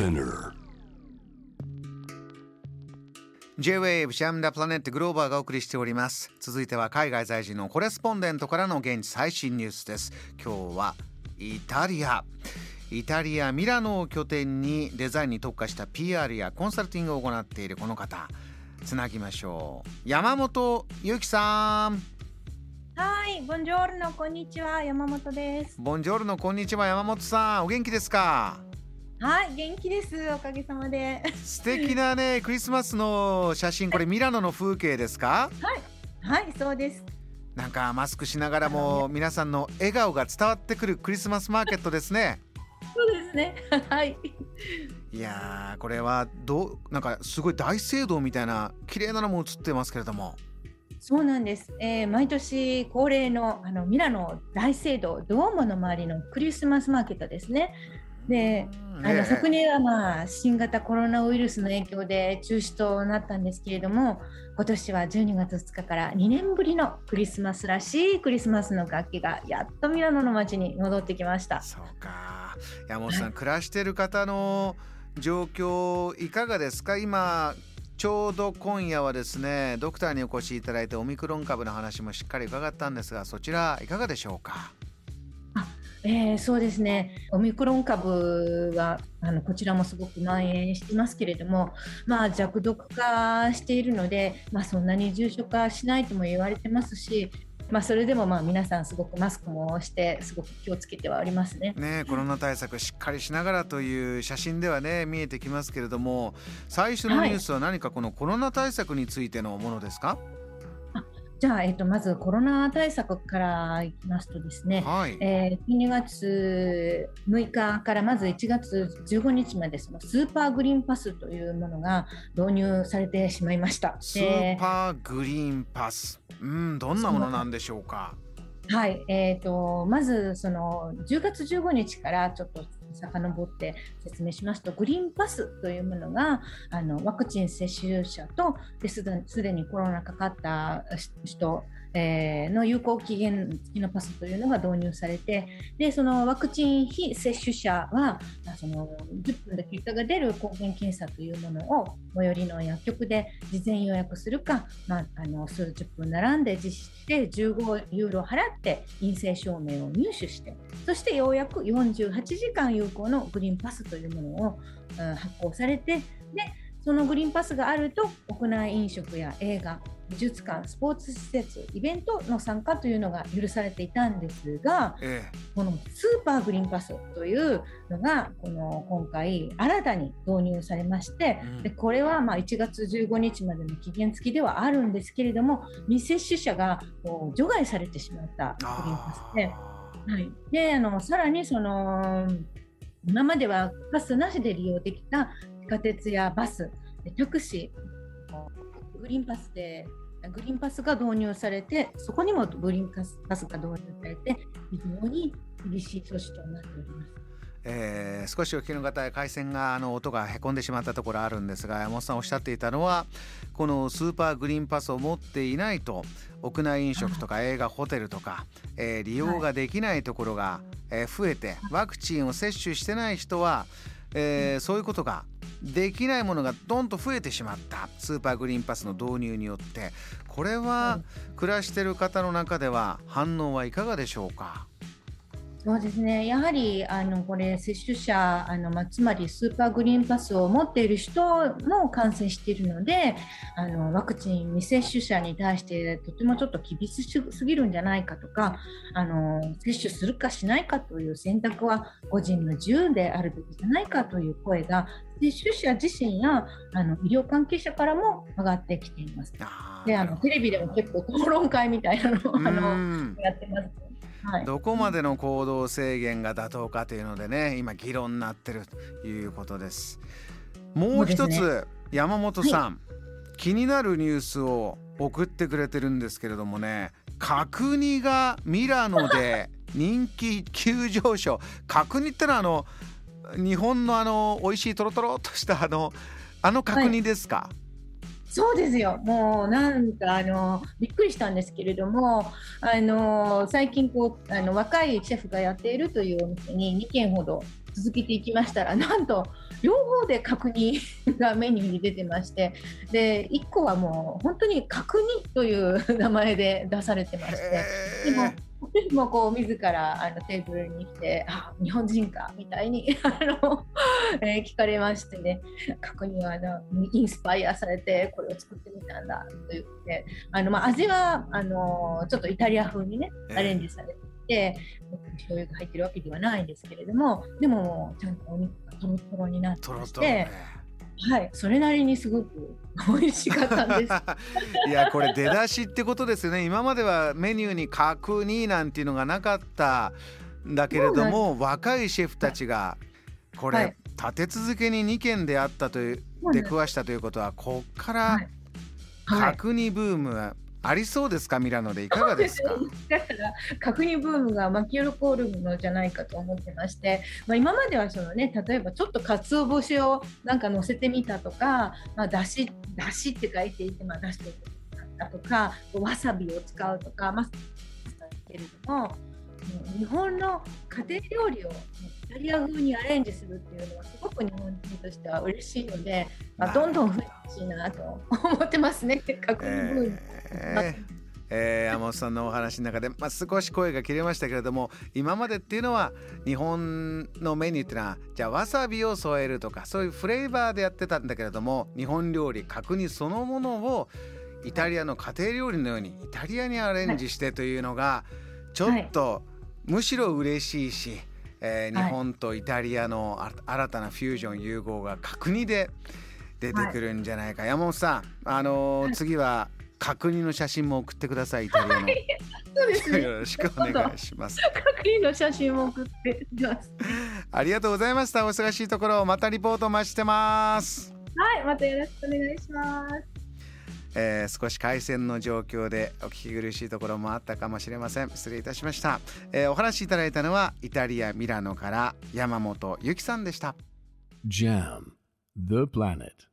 Spinner. J-Wave ジャムダプラネットグローバーがお送りしております。続いては海外在住のコレスポンデントからの現地最新ニュースです。今日はイタリア。イタリア・ミラノを拠点にデザインに特化した PR やコンサルティングを行っているこの方。つなぎましょう。山本ゆきさん。はい、ボンジョルノ、こんにちは、山本です。ボンジョルノこんにちは山本さんお元気ですか？はい、元気です。おかげさまで。素敵なね クリスマスの写真これミラノの風景ですか？はい、そうです。なんかマスクしながらも皆さんの笑顔が伝わってくるクリスマスマーケットですねそうですね。はい。いやーこれはどうなんかすごい大聖堂みたいな綺麗なのも映ってますけれどもそうなんです。えー毎年恒例のあのミラノ大聖堂ドームの周りのクリスマスマーケットですね。でうん。あのええ。昨年はまあ新型コロナウイルスの影響で中止となったんですけれども今年は12月2日から2年ぶりのクリスマスらしいクリスマスの楽器がやっとミラノの街に戻ってきました。そうか。山本さん、暮らしてる方の状況いかがですか？今ちょうど今夜はですねドクターにお越しいただいてオミクロン株の話もしっかり伺ったんですがそちらいかがでしょうか？えーそうですね、オミクロン株があのこちらもすごく蔓延していますけれども、まあ、弱毒化しているので、まあ、そんなに重症化しないとも言われてますし、まあ、それでもまあ皆さん、すごくマスクもして、すごく気をつけてはおりますね。ねコロナ対策しっかりしながらという写真ではね見えてきますけれども最初のニュースは何かこのコロナ対策についてのものですか？じゃあ、えっとまずコロナ対策からいきますとですね、はい、えー12月6日からまず1月15日までそのスーパーグリーンパスというものが導入されてしまいました。スでーパーグリーンパス。うんどんなものなんでしょうか？はい、えー、とまずその10月15日からちょっと遡って説明しますとグリーンパスというものがあのワクチン接種者とですですでにコロナかかった人、えーの有効期限付きのパスというのが導入されてでそのワクチン非接種者はその10分で結果が出る抗原検査というものを最寄りの薬局で事前予約するか、まあ、あの数十分並んで実施して15ユーロ払って陰性証明を入手してそしてようやく48時間有効のグリーンパスというものを、うん発行されてでそのグリーンパスがあると屋内飲食や映画美術館スポーツ施設イベントの参加というのが許されていたんですがえこのスーパーグリーンパスというのがこの今回新たに導入されまして、うん。でこれはまあ1月15日までの期限付きではあるんですけれども未接種者がこう除外されてしまったグリーンパスで。あはい、であのさらにその今まではパスなしで利用できた地下鉄やバスでタクシーグリーンパスでグリーンパスが導入されてそこにもグリーンパスパスが導入されて非常に厳しい措置となっております。えー少しお聞きの方回線があの音がへこんでしまったところあるんですが山本さんおっしゃっていたのはこのスーパーグリーンパスを持っていないと屋内飲食とか映画ホテルとか、えー利用ができないところが、えー増えてワクチンを接種してない人は、えーそういうことができないものがどんと増えてしまった。スーパーグリーンパスの導入によって。これは暮らしてる方の中では反応はいかがでしょうか？そうですね、やはりあのこれ、接種者、あのまあ、つまりスーパーグリーンパスを持っている人も感染しているので、あのワクチン未接種者に対してとてもちょっと厳しすぎるんじゃないかとかあの、接種するかしないかという選択は個人の自由であるべきじゃないかという声が、接種者自身やあの医療関係者からも上がってきています。であのテレビでも結構討論会みたいなのをあうのんやってます。はい。どこまでの行動制限が妥当かというのでね今議論になってるということです。もう一つ、そうで山本さん、気になるニュースを送ってくれてるんですけれどもね角煮がミラノで 人気急上昇。角煮ってのはあの日本のあの美味しいトロトロっとしたあのあの角煮ですか、そうですよ、もうなんかあのびっくりしたんですけれども、あの最近こうあの若いシェフがやっているというお店に2軒ほど続けていきましたら、なんと両方で角煮がメニューに出てまして、で1個はもう本当に角煮という名前で出されてまして、でも もこう自らあのテーブルに来てあ日本人かみたいに あの、えー、聞かれましてね。過去にはあのインスパイアされてこれを作ってみたんだと言って。あの、まあ、味はあのちょっとイタリア風にねアレンジされていて、醤油が入ってるわけではないんですけれどもでもちゃんとお肉がとろとろになってまして。はい、それなりにすごく 美味しかったんです。いや、これ出だしってことですよね。今まではメニューに角煮なんていうのがなかったんだけれども、若いシェフたちがこれ、はい、立て続けに2件であったという出くわしたということは、こっから角煮ブームありそうですかミラノで。いかがですか？だから角煮ブームが巻き起こるのじゃないかと思ってまして、まあ、今まではそのね例えばちょっと鰹節をなんか乗せてみたとか、まあ、だしだしって書いていて、まあ、出してたとかわさびを使うとかまあけれども日本の家庭料理をイタリア風にアレンジするっていうのはすごく日本人としては嬉しいので、まあ、ど。んどん増えてほしいなと思ってますね、角煮ブーム。えーえー、山本さんのお話の中で、まあ、少し声が切れましたけれども今までっていうのは日本のメニューっていうのはじゃあわさびを添えるとかそういうフレーバーでやってたんだけれども日本料理角煮そのものをイタリアの家庭料理のようにイタリアにアレンジしてというのがちょっとむしろ嬉しいし、えー、日本とイタリアの新たなフュージョン融合が角煮で出てくるんじゃないか、山本さんあのー、次は角煮の写真も送ってください。イタリアの。そうですね。よろしくお願いします。角煮の写真も送ってます。ありがとうございました。お忙しいところまたリポートお待ちしてます。はい、またよろしくお願いします。えー、少し回線の状況でお聞き苦しいところもあったかもしれません失礼いたしました、えー、お話しいただいたのはイタリア・ミラノから山本由紀さんでした JAM The Planet